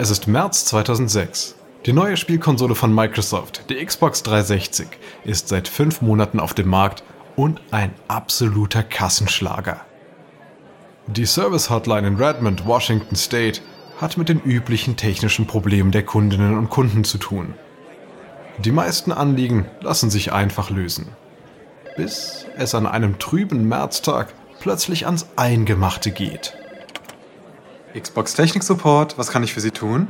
Es ist März 2006. Die neue Spielkonsole von Microsoft, die Xbox 360, ist seit fünf Monaten auf dem Markt und ein absoluter Kassenschlager. Die Service Hotline in Redmond, Washington State, hat mit den üblichen technischen Problemen der Kundinnen und Kunden zu tun. Die meisten Anliegen lassen sich einfach lösen. Bis es an einem trüben Märztag plötzlich ans Eingemachte geht. Xbox Technik Support, was kann ich für Sie tun?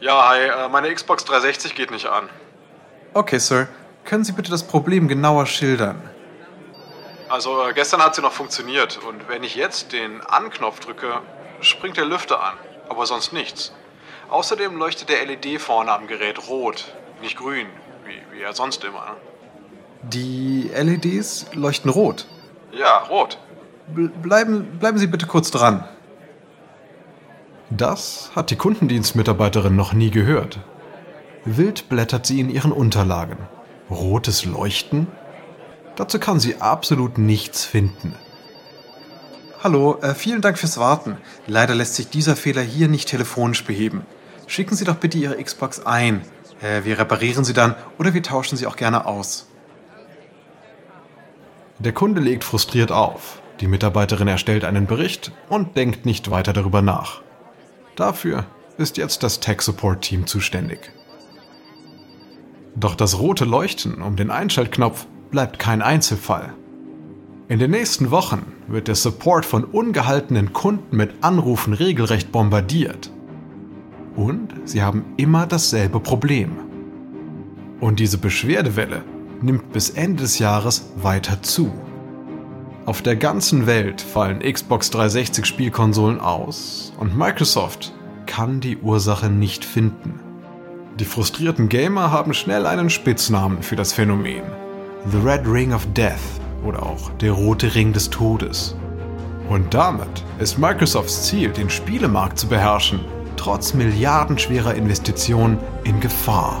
Ja, hi, äh, meine Xbox 360 geht nicht an. Okay, Sir. Können Sie bitte das Problem genauer schildern? Also, äh, gestern hat sie noch funktioniert und wenn ich jetzt den Anknopf drücke, springt der Lüfter an, aber sonst nichts. Außerdem leuchtet der LED vorne am Gerät rot, nicht grün, wie, wie ja sonst immer. Ne? Die LEDs leuchten rot. Ja, rot. Bleiben, bleiben Sie bitte kurz dran. Das hat die Kundendienstmitarbeiterin noch nie gehört. Wild blättert sie in ihren Unterlagen. Rotes Leuchten? Dazu kann sie absolut nichts finden. Hallo, äh, vielen Dank fürs Warten. Leider lässt sich dieser Fehler hier nicht telefonisch beheben. Schicken Sie doch bitte Ihre Xbox ein. Äh, wir reparieren sie dann oder wir tauschen sie auch gerne aus. Der Kunde legt frustriert auf. Die Mitarbeiterin erstellt einen Bericht und denkt nicht weiter darüber nach. Dafür ist jetzt das Tech Support Team zuständig. Doch das rote Leuchten um den Einschaltknopf bleibt kein Einzelfall. In den nächsten Wochen wird der Support von ungehaltenen Kunden mit Anrufen regelrecht bombardiert. Und sie haben immer dasselbe Problem. Und diese Beschwerdewelle nimmt bis Ende des Jahres weiter zu. Auf der ganzen Welt fallen Xbox 360 Spielkonsolen aus und Microsoft kann die Ursache nicht finden. Die frustrierten Gamer haben schnell einen Spitznamen für das Phänomen. The Red Ring of Death oder auch der rote Ring des Todes. Und damit ist Microsofts Ziel, den Spielemarkt zu beherrschen, trotz milliardenschwerer Investitionen in Gefahr.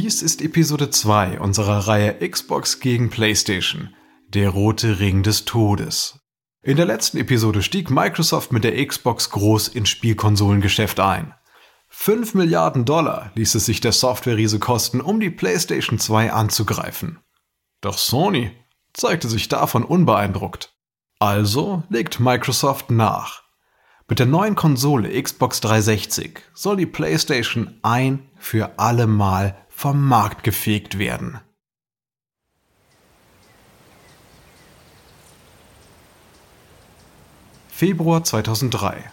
Dies ist Episode 2 unserer Reihe Xbox gegen PlayStation, der rote Ring des Todes. In der letzten Episode stieg Microsoft mit der Xbox groß ins Spielkonsolengeschäft ein. 5 Milliarden Dollar ließ es sich der Software-Riese kosten, um die PlayStation 2 anzugreifen. Doch Sony zeigte sich davon unbeeindruckt. Also legt Microsoft nach. Mit der neuen Konsole Xbox 360 soll die PlayStation ein für alle Mal vom Markt gefegt werden. Februar 2003.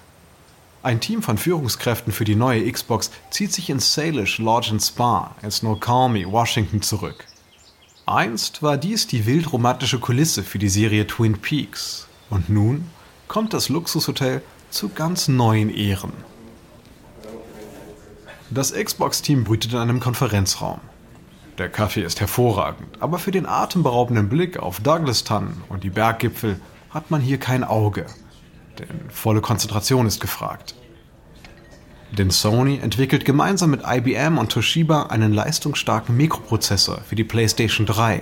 Ein Team von Führungskräften für die neue Xbox zieht sich in Salish Lodge Spa in Snoqualmie, Washington zurück. Einst war dies die wildromantische Kulisse für die Serie Twin Peaks und nun kommt das Luxushotel zu ganz neuen Ehren. Das Xbox-Team brütet in einem Konferenzraum. Der Kaffee ist hervorragend, aber für den atemberaubenden Blick auf Douglas-Tannen und die Berggipfel hat man hier kein Auge. Denn volle Konzentration ist gefragt. Denn Sony entwickelt gemeinsam mit IBM und Toshiba einen leistungsstarken Mikroprozessor für die PlayStation 3.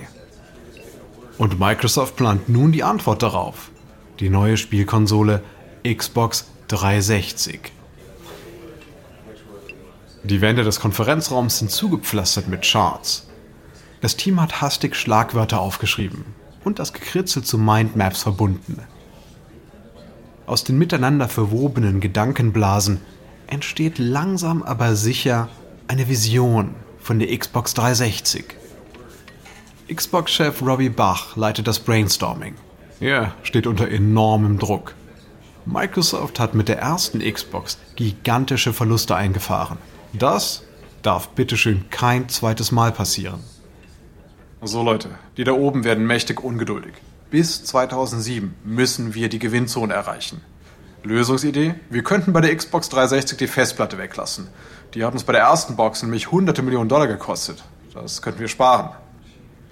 Und Microsoft plant nun die Antwort darauf. Die neue Spielkonsole Xbox 360. Die Wände des Konferenzraums sind zugepflastert mit Charts. Das Team hat hastig Schlagwörter aufgeschrieben und das Gekritzel zu Mindmaps verbunden. Aus den miteinander verwobenen Gedankenblasen entsteht langsam aber sicher eine Vision von der Xbox 360. Xbox-Chef Robbie Bach leitet das Brainstorming. Er steht unter enormem Druck. Microsoft hat mit der ersten Xbox gigantische Verluste eingefahren. Das darf bitteschön kein zweites Mal passieren. So Leute, die da oben werden mächtig ungeduldig. bis 2007 müssen wir die Gewinnzone erreichen. Lösungsidee? Wir könnten bei der Xbox 360 die Festplatte weglassen. Die hat uns bei der ersten Box nämlich hunderte Millionen Dollar gekostet. Das könnten wir sparen.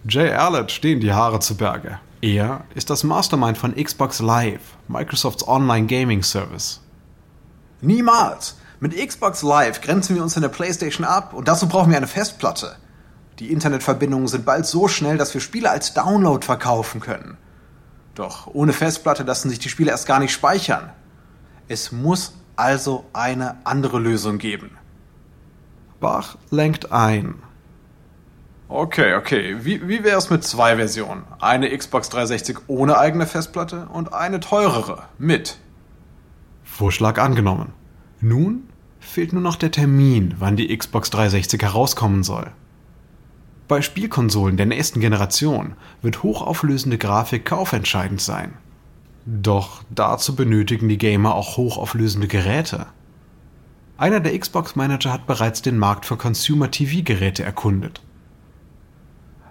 Jay Allett stehen die Haare zu Berge. Er ist das Mastermind von Xbox Live, Microsofts Online Gaming Service. Niemals! Mit Xbox Live grenzen wir uns in der PlayStation ab und dazu brauchen wir eine Festplatte. Die Internetverbindungen sind bald so schnell, dass wir Spiele als Download verkaufen können. Doch ohne Festplatte lassen sich die Spiele erst gar nicht speichern. Es muss also eine andere Lösung geben. Bach lenkt ein. Okay, okay. Wie, wie wäre es mit zwei Versionen? Eine Xbox 360 ohne eigene Festplatte und eine teurere mit. Vorschlag angenommen. Nun fehlt nur noch der Termin, wann die Xbox 360 herauskommen soll. Bei Spielkonsolen der nächsten Generation wird hochauflösende Grafik kaufentscheidend sein. Doch dazu benötigen die Gamer auch hochauflösende Geräte. Einer der Xbox-Manager hat bereits den Markt für Consumer-TV-Geräte erkundet.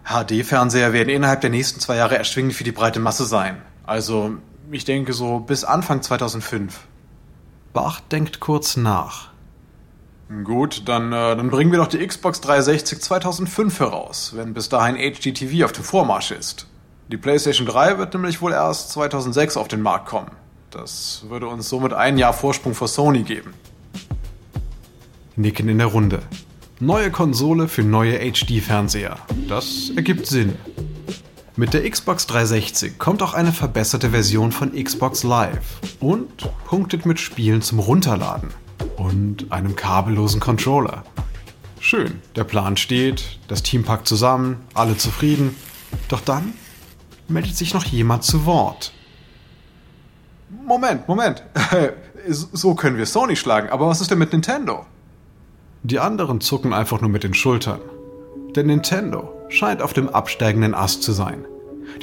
HD-Fernseher werden innerhalb der nächsten zwei Jahre erschwinglich für die breite Masse sein. Also, ich denke so bis Anfang 2005. Bach denkt kurz nach. Gut, dann, äh, dann bringen wir doch die Xbox 360 2005 heraus, wenn bis dahin HDTV auf dem Vormarsch ist. Die PlayStation 3 wird nämlich wohl erst 2006 auf den Markt kommen. Das würde uns somit ein Jahr Vorsprung vor Sony geben. Nicken in der Runde. Neue Konsole für neue HD-Fernseher. Das ergibt Sinn. Mit der Xbox 360 kommt auch eine verbesserte Version von Xbox Live und punktet mit Spielen zum Runterladen und einem kabellosen Controller. Schön, der Plan steht, das Team packt zusammen, alle zufrieden. Doch dann meldet sich noch jemand zu Wort. Moment, Moment. so können wir Sony schlagen, aber was ist denn mit Nintendo? Die anderen zucken einfach nur mit den Schultern. Denn Nintendo scheint auf dem absteigenden Ast zu sein.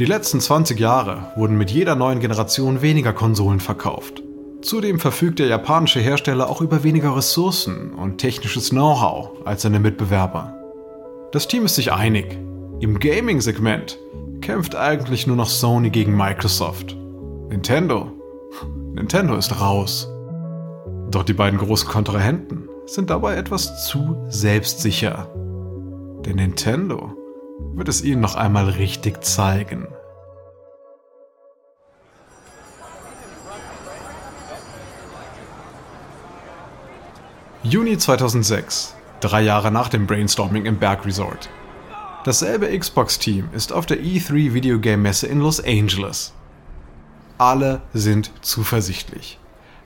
Die letzten 20 Jahre wurden mit jeder neuen Generation weniger Konsolen verkauft. Zudem verfügt der japanische Hersteller auch über weniger Ressourcen und technisches Know-how als seine Mitbewerber. Das Team ist sich einig. Im Gaming-Segment kämpft eigentlich nur noch Sony gegen Microsoft. Nintendo? Nintendo ist raus. Doch die beiden großen Kontrahenten sind dabei etwas zu selbstsicher. Denn Nintendo wird es ihnen noch einmal richtig zeigen. Juni 2006, drei Jahre nach dem Brainstorming im Berg Resort. Dasselbe Xbox-Team ist auf der E3 Videogame Messe in Los Angeles. Alle sind zuversichtlich.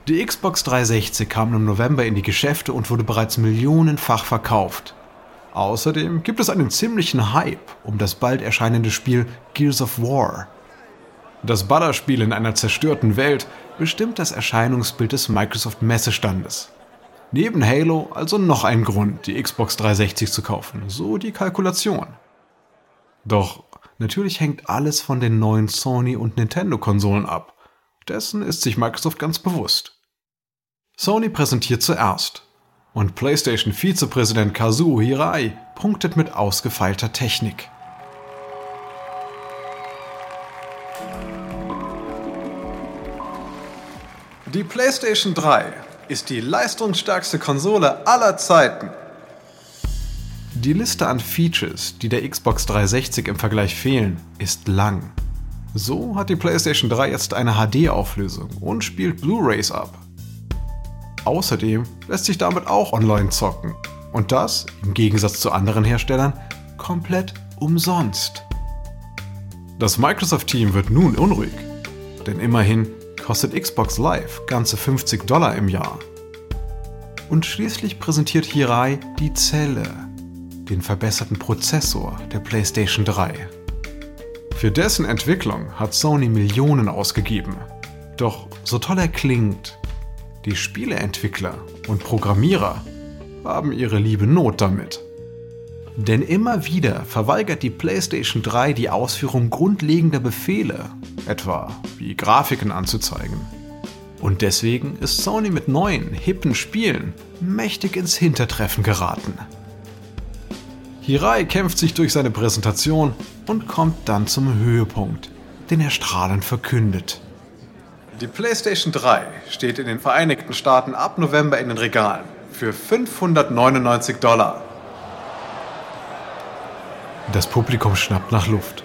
Die Xbox 360 kam im November in die Geschäfte und wurde bereits millionenfach verkauft. Außerdem gibt es einen ziemlichen Hype um das bald erscheinende Spiel Gears of War. Das Ballerspiel in einer zerstörten Welt bestimmt das Erscheinungsbild des Microsoft Messestandes. Neben Halo also noch ein Grund, die Xbox 360 zu kaufen, so die Kalkulation. Doch natürlich hängt alles von den neuen Sony und Nintendo Konsolen ab. Dessen ist sich Microsoft ganz bewusst. Sony präsentiert zuerst und PlayStation-Vizepräsident Kazuo Hirai punktet mit ausgefeilter Technik. Die PlayStation 3 ist die leistungsstärkste Konsole aller Zeiten. Die Liste an Features, die der Xbox 360 im Vergleich fehlen, ist lang. So hat die PlayStation 3 jetzt eine HD-Auflösung und spielt Blu-rays ab. Außerdem lässt sich damit auch online zocken. Und das, im Gegensatz zu anderen Herstellern, komplett umsonst. Das Microsoft-Team wird nun unruhig, denn immerhin kostet Xbox Live ganze 50 Dollar im Jahr. Und schließlich präsentiert Hirai die Zelle, den verbesserten Prozessor der PlayStation 3. Für dessen Entwicklung hat Sony Millionen ausgegeben. Doch so toll er klingt, die Spieleentwickler und Programmierer haben ihre liebe Not damit. Denn immer wieder verweigert die PlayStation 3 die Ausführung grundlegender Befehle, etwa wie Grafiken anzuzeigen. Und deswegen ist Sony mit neuen, hippen Spielen mächtig ins Hintertreffen geraten. Hirai kämpft sich durch seine Präsentation und kommt dann zum Höhepunkt, den er strahlend verkündet. Die PlayStation 3 steht in den Vereinigten Staaten ab November in den Regalen für 599 Dollar. Das Publikum schnappt nach Luft.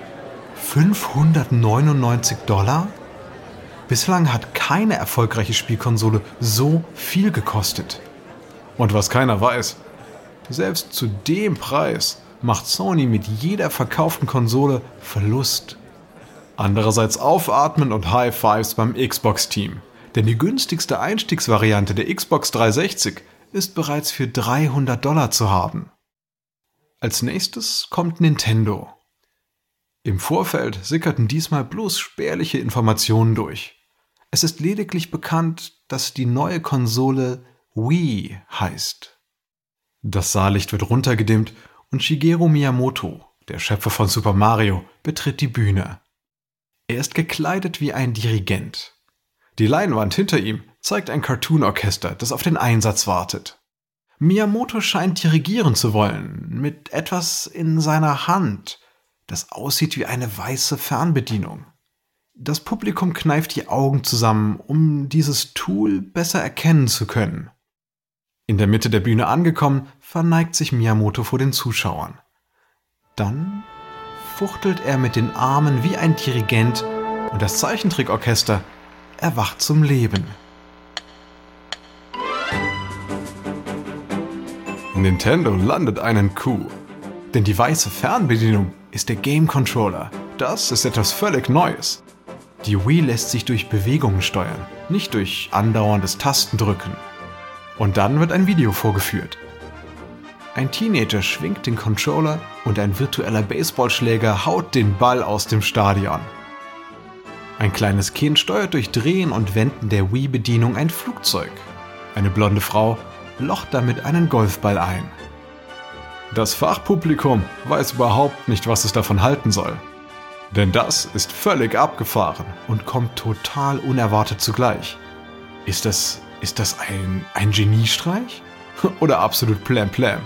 599 Dollar? Bislang hat keine erfolgreiche Spielkonsole so viel gekostet. Und was keiner weiß, selbst zu dem Preis macht Sony mit jeder verkauften Konsole Verlust. Andererseits aufatmen und High Fives beim Xbox-Team. Denn die günstigste Einstiegsvariante der Xbox 360 ist bereits für 300 Dollar zu haben. Als nächstes kommt Nintendo. Im Vorfeld sickerten diesmal bloß spärliche Informationen durch. Es ist lediglich bekannt, dass die neue Konsole Wii heißt. Das Saallicht wird runtergedimmt und Shigeru Miyamoto, der Schöpfer von Super Mario, betritt die Bühne. Er ist gekleidet wie ein Dirigent. Die Leinwand hinter ihm zeigt ein Cartoon-Orchester, das auf den Einsatz wartet. Miyamoto scheint dirigieren zu wollen, mit etwas in seiner Hand, das aussieht wie eine weiße Fernbedienung. Das Publikum kneift die Augen zusammen, um dieses Tool besser erkennen zu können. In der Mitte der Bühne angekommen, verneigt sich Miyamoto vor den Zuschauern. Dann fuchtelt er mit den Armen wie ein Dirigent und das Zeichentrickorchester erwacht zum Leben. Nintendo landet einen Coup. Denn die weiße Fernbedienung ist der Game Controller. Das ist etwas völlig Neues. Die Wii lässt sich durch Bewegungen steuern, nicht durch andauerndes Tastendrücken. Und dann wird ein Video vorgeführt. Ein Teenager schwingt den Controller und ein virtueller Baseballschläger haut den Ball aus dem Stadion. Ein kleines Kind steuert durch Drehen und Wenden der Wii-Bedienung ein Flugzeug. Eine blonde Frau locht damit einen Golfball ein. Das Fachpublikum weiß überhaupt nicht, was es davon halten soll. Denn das ist völlig abgefahren und kommt total unerwartet zugleich. Ist das, ist das ein, ein Geniestreich? Oder absolut plam plam?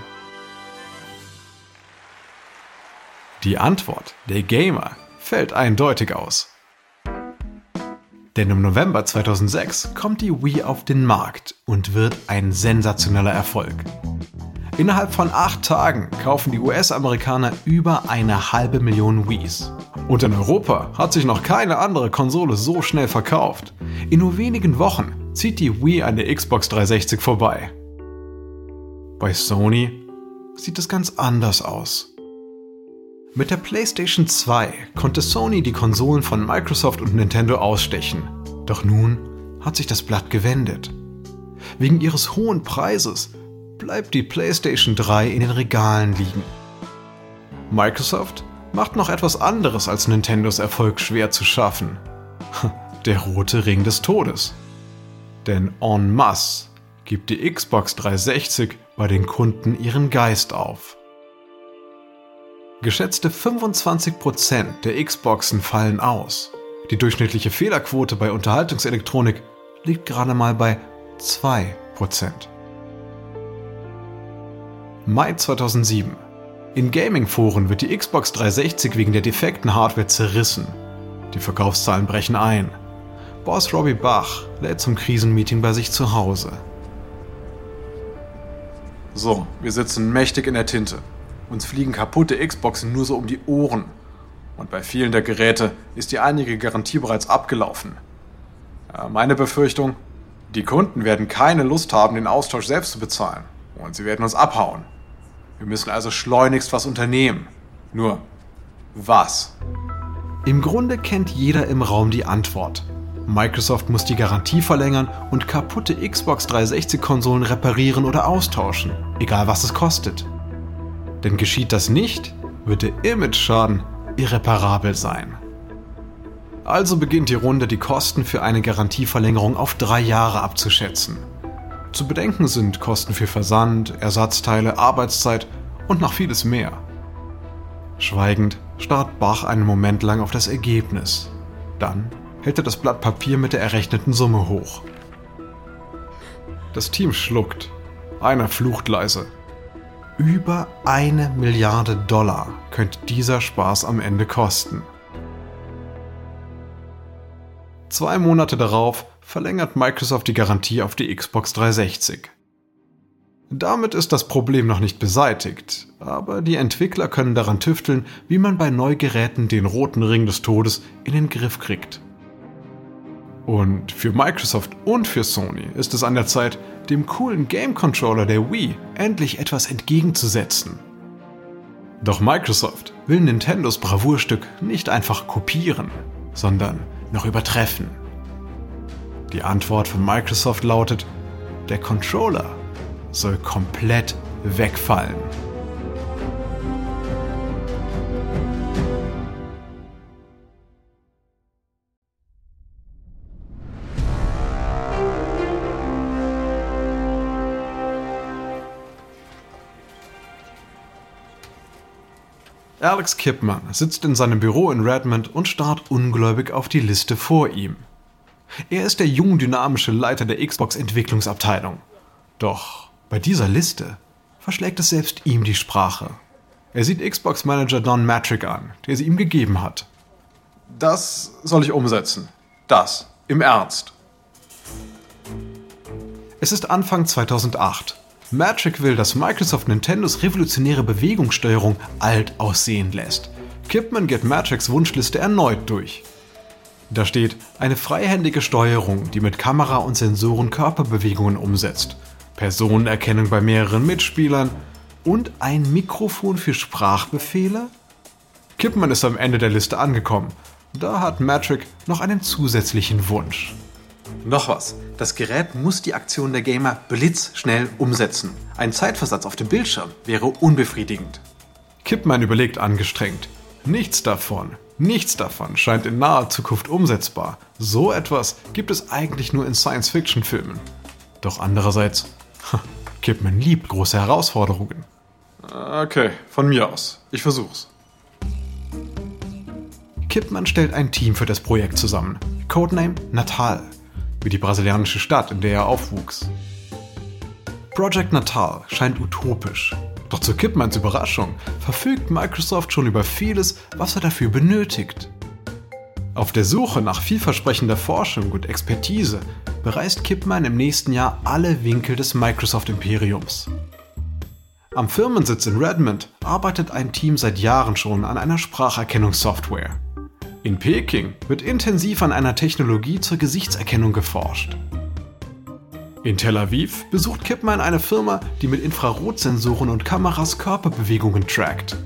Die Antwort, der Gamer, fällt eindeutig aus. Denn im November 2006 kommt die Wii auf den Markt und wird ein sensationeller Erfolg. Innerhalb von acht Tagen kaufen die US-Amerikaner über eine halbe Million Wiis. Und in Europa hat sich noch keine andere Konsole so schnell verkauft. In nur wenigen Wochen zieht die Wii an der Xbox 360 vorbei. Bei Sony sieht es ganz anders aus. Mit der PlayStation 2 konnte Sony die Konsolen von Microsoft und Nintendo ausstechen. Doch nun hat sich das Blatt gewendet. Wegen ihres hohen Preises bleibt die PlayStation 3 in den Regalen liegen. Microsoft macht noch etwas anderes als Nintendos Erfolg schwer zu schaffen. Der rote Ring des Todes. Denn en masse gibt die Xbox 360 bei den Kunden ihren Geist auf. Geschätzte 25% der Xboxen fallen aus. Die durchschnittliche Fehlerquote bei Unterhaltungselektronik liegt gerade mal bei 2%. Mai 2007. In Gaming-Foren wird die Xbox 360 wegen der defekten Hardware zerrissen. Die Verkaufszahlen brechen ein. Boss Robbie Bach lädt zum Krisenmeeting bei sich zu Hause. So, wir sitzen mächtig in der Tinte. Uns fliegen kaputte Xboxen nur so um die Ohren. Und bei vielen der Geräte ist die einige Garantie bereits abgelaufen. Meine Befürchtung, die Kunden werden keine Lust haben, den Austausch selbst zu bezahlen. Und sie werden uns abhauen. Wir müssen also schleunigst was unternehmen. Nur, was? Im Grunde kennt jeder im Raum die Antwort. Microsoft muss die Garantie verlängern und kaputte Xbox 360-Konsolen reparieren oder austauschen, egal was es kostet. Denn geschieht das nicht, wird der Image-Schaden irreparabel sein. Also beginnt die Runde, die Kosten für eine Garantieverlängerung auf drei Jahre abzuschätzen. Zu bedenken sind Kosten für Versand, Ersatzteile, Arbeitszeit und noch vieles mehr. Schweigend starrt Bach einen Moment lang auf das Ergebnis. Dann hält er das Blatt Papier mit der errechneten Summe hoch. Das Team schluckt. Einer flucht leise. Über eine Milliarde Dollar könnte dieser Spaß am Ende kosten. Zwei Monate darauf verlängert Microsoft die Garantie auf die Xbox 360. Damit ist das Problem noch nicht beseitigt, aber die Entwickler können daran tüfteln, wie man bei Neugeräten den roten Ring des Todes in den Griff kriegt. Und für Microsoft und für Sony ist es an der Zeit, dem coolen Game Controller der Wii endlich etwas entgegenzusetzen. Doch Microsoft will Nintendos Bravourstück nicht einfach kopieren, sondern noch übertreffen. Die Antwort von Microsoft lautet, der Controller soll komplett wegfallen. Alex Kipman sitzt in seinem Büro in Redmond und starrt ungläubig auf die Liste vor ihm. Er ist der jung dynamische Leiter der Xbox-Entwicklungsabteilung. Doch bei dieser Liste verschlägt es selbst ihm die Sprache. Er sieht Xbox-Manager Don Matrick an, der sie ihm gegeben hat. Das soll ich umsetzen. Das. Im Ernst. Es ist Anfang 2008 Magic will, dass Microsoft Nintendos revolutionäre Bewegungssteuerung alt aussehen lässt. Kipman geht Magics Wunschliste erneut durch. Da steht eine freihändige Steuerung, die mit Kamera und Sensoren Körperbewegungen umsetzt, Personenerkennung bei mehreren Mitspielern und ein Mikrofon für Sprachbefehle? Kipman ist am Ende der Liste angekommen. Da hat Magic noch einen zusätzlichen Wunsch. Noch was. Das Gerät muss die Aktion der Gamer blitzschnell umsetzen. Ein Zeitversatz auf dem Bildschirm wäre unbefriedigend. Kipman überlegt angestrengt. Nichts davon, nichts davon scheint in naher Zukunft umsetzbar. So etwas gibt es eigentlich nur in Science-Fiction-Filmen. Doch andererseits, Kipman liebt große Herausforderungen. Okay, von mir aus. Ich versuch's. Kipman stellt ein Team für das Projekt zusammen. Codename Natal wie die brasilianische Stadt, in der er aufwuchs. Project Natal scheint utopisch. Doch zu Kipmans Überraschung verfügt Microsoft schon über vieles, was er dafür benötigt. Auf der Suche nach vielversprechender Forschung und Expertise bereist Kipman im nächsten Jahr alle Winkel des Microsoft-Imperiums. Am Firmensitz in Redmond arbeitet ein Team seit Jahren schon an einer Spracherkennungssoftware. In Peking wird intensiv an einer Technologie zur Gesichtserkennung geforscht. In Tel Aviv besucht Kipman eine Firma, die mit Infrarotsensoren und Kameras Körperbewegungen trackt.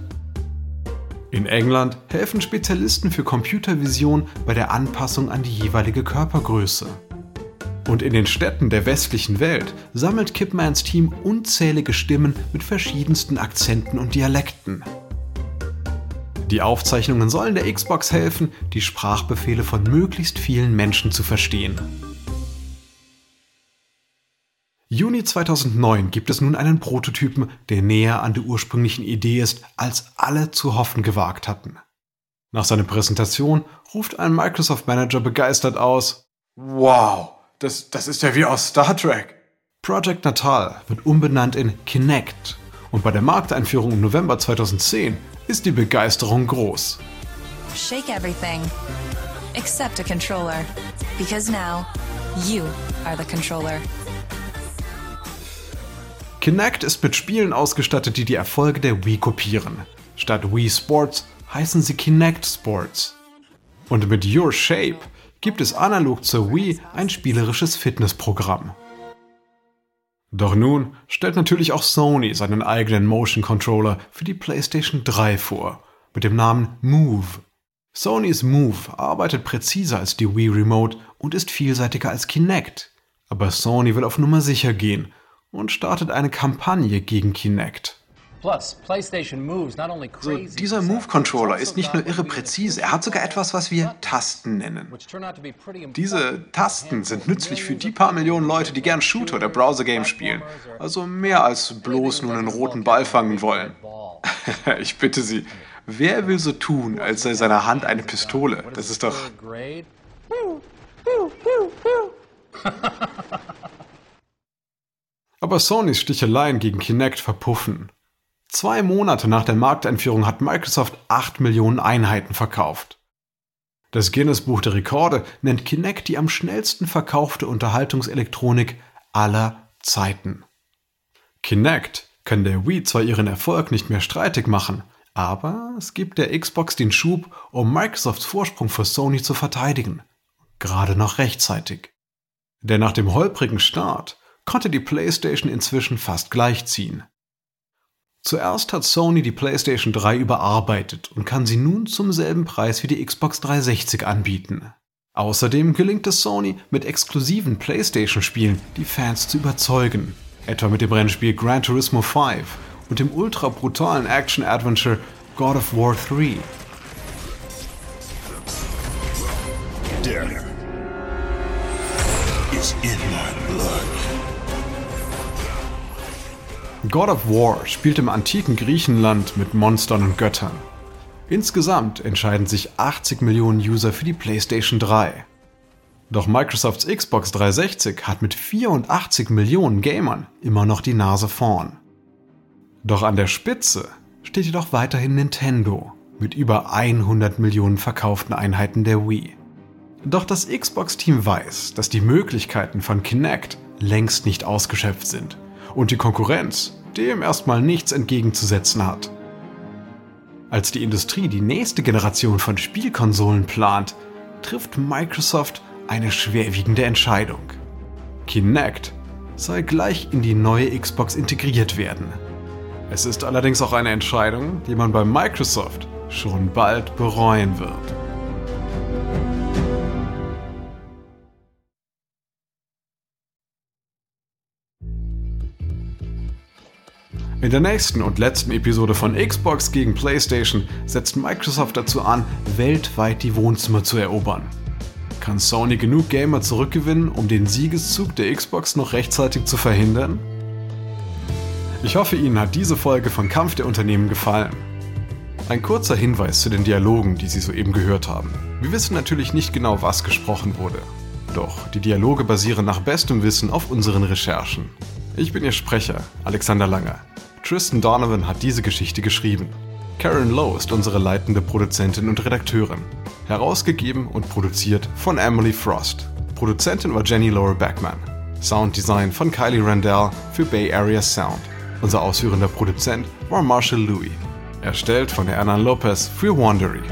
In England helfen Spezialisten für Computervision bei der Anpassung an die jeweilige Körpergröße. Und in den Städten der westlichen Welt sammelt Kipmans Team unzählige Stimmen mit verschiedensten Akzenten und Dialekten. Die Aufzeichnungen sollen der Xbox helfen, die Sprachbefehle von möglichst vielen Menschen zu verstehen. Juni 2009 gibt es nun einen Prototypen, der näher an der ursprünglichen Idee ist, als alle zu hoffen gewagt hatten. Nach seiner Präsentation ruft ein Microsoft Manager begeistert aus: Wow, das, das ist ja wie aus Star Trek. Project Natal wird umbenannt in Kinect und bei der Markteinführung im November 2010 ist die Begeisterung groß. Shake everything except a controller because now you are the controller. Kinect ist mit Spielen ausgestattet, die die Erfolge der Wii kopieren. Statt Wii Sports heißen sie Kinect Sports. Und mit Your Shape gibt es analog zur Wii ein spielerisches Fitnessprogramm. Doch nun stellt natürlich auch Sony seinen eigenen Motion Controller für die PlayStation 3 vor, mit dem Namen Move. Sonys Move arbeitet präziser als die Wii Remote und ist vielseitiger als Kinect. Aber Sony will auf Nummer sicher gehen und startet eine Kampagne gegen Kinect. So, dieser Move-Controller ist nicht nur irre präzise, er hat sogar etwas, was wir Tasten nennen. Diese Tasten sind nützlich für die paar Millionen Leute, die gern Shooter oder Browser-Games spielen. Also mehr als bloß nur einen roten Ball fangen wollen. ich bitte Sie, wer will so tun, als sei seine Hand eine Pistole? Das ist doch... Aber Sonys Sticheleien gegen Kinect verpuffen. Zwei Monate nach der Markteinführung hat Microsoft 8 Millionen Einheiten verkauft. Das Guinness Buch der Rekorde nennt Kinect die am schnellsten verkaufte Unterhaltungselektronik aller Zeiten. Kinect kann der Wii zwar ihren Erfolg nicht mehr streitig machen, aber es gibt der Xbox den Schub, um Microsofts Vorsprung vor Sony zu verteidigen. Gerade noch rechtzeitig. Denn nach dem holprigen Start konnte die PlayStation inzwischen fast gleichziehen. Zuerst hat Sony die PlayStation 3 überarbeitet und kann sie nun zum selben Preis wie die Xbox 360 anbieten. Außerdem gelingt es Sony, mit exklusiven PlayStation-Spielen die Fans zu überzeugen, etwa mit dem Rennspiel Gran Turismo 5 und dem ultra brutalen Action-Adventure God of War 3. Death is in my blood. God of War spielt im antiken Griechenland mit Monstern und Göttern. Insgesamt entscheiden sich 80 Millionen User für die PlayStation 3. Doch Microsofts Xbox 360 hat mit 84 Millionen Gamern immer noch die Nase vorn. Doch an der Spitze steht jedoch weiterhin Nintendo mit über 100 Millionen verkauften Einheiten der Wii. Doch das Xbox-Team weiß, dass die Möglichkeiten von Kinect längst nicht ausgeschöpft sind und die Konkurrenz dem erstmal nichts entgegenzusetzen hat. Als die Industrie die nächste Generation von Spielkonsolen plant, trifft Microsoft eine schwerwiegende Entscheidung. Kinect soll gleich in die neue Xbox integriert werden. Es ist allerdings auch eine Entscheidung, die man bei Microsoft schon bald bereuen wird. In der nächsten und letzten Episode von Xbox gegen PlayStation setzt Microsoft dazu an, weltweit die Wohnzimmer zu erobern. Kann Sony genug Gamer zurückgewinnen, um den Siegeszug der Xbox noch rechtzeitig zu verhindern? Ich hoffe, Ihnen hat diese Folge von Kampf der Unternehmen gefallen. Ein kurzer Hinweis zu den Dialogen, die Sie soeben gehört haben. Wir wissen natürlich nicht genau, was gesprochen wurde. Doch die Dialoge basieren nach bestem Wissen auf unseren Recherchen. Ich bin Ihr Sprecher, Alexander Langer. Tristan Donovan hat diese Geschichte geschrieben. Karen Lowe ist unsere leitende Produzentin und Redakteurin. Herausgegeben und produziert von Emily Frost. Produzentin war Jenny Laura Backman. Sounddesign von Kylie Randell für Bay Area Sound. Unser ausführender Produzent war Marshall Louis. Erstellt von Hernan Lopez für Wandery.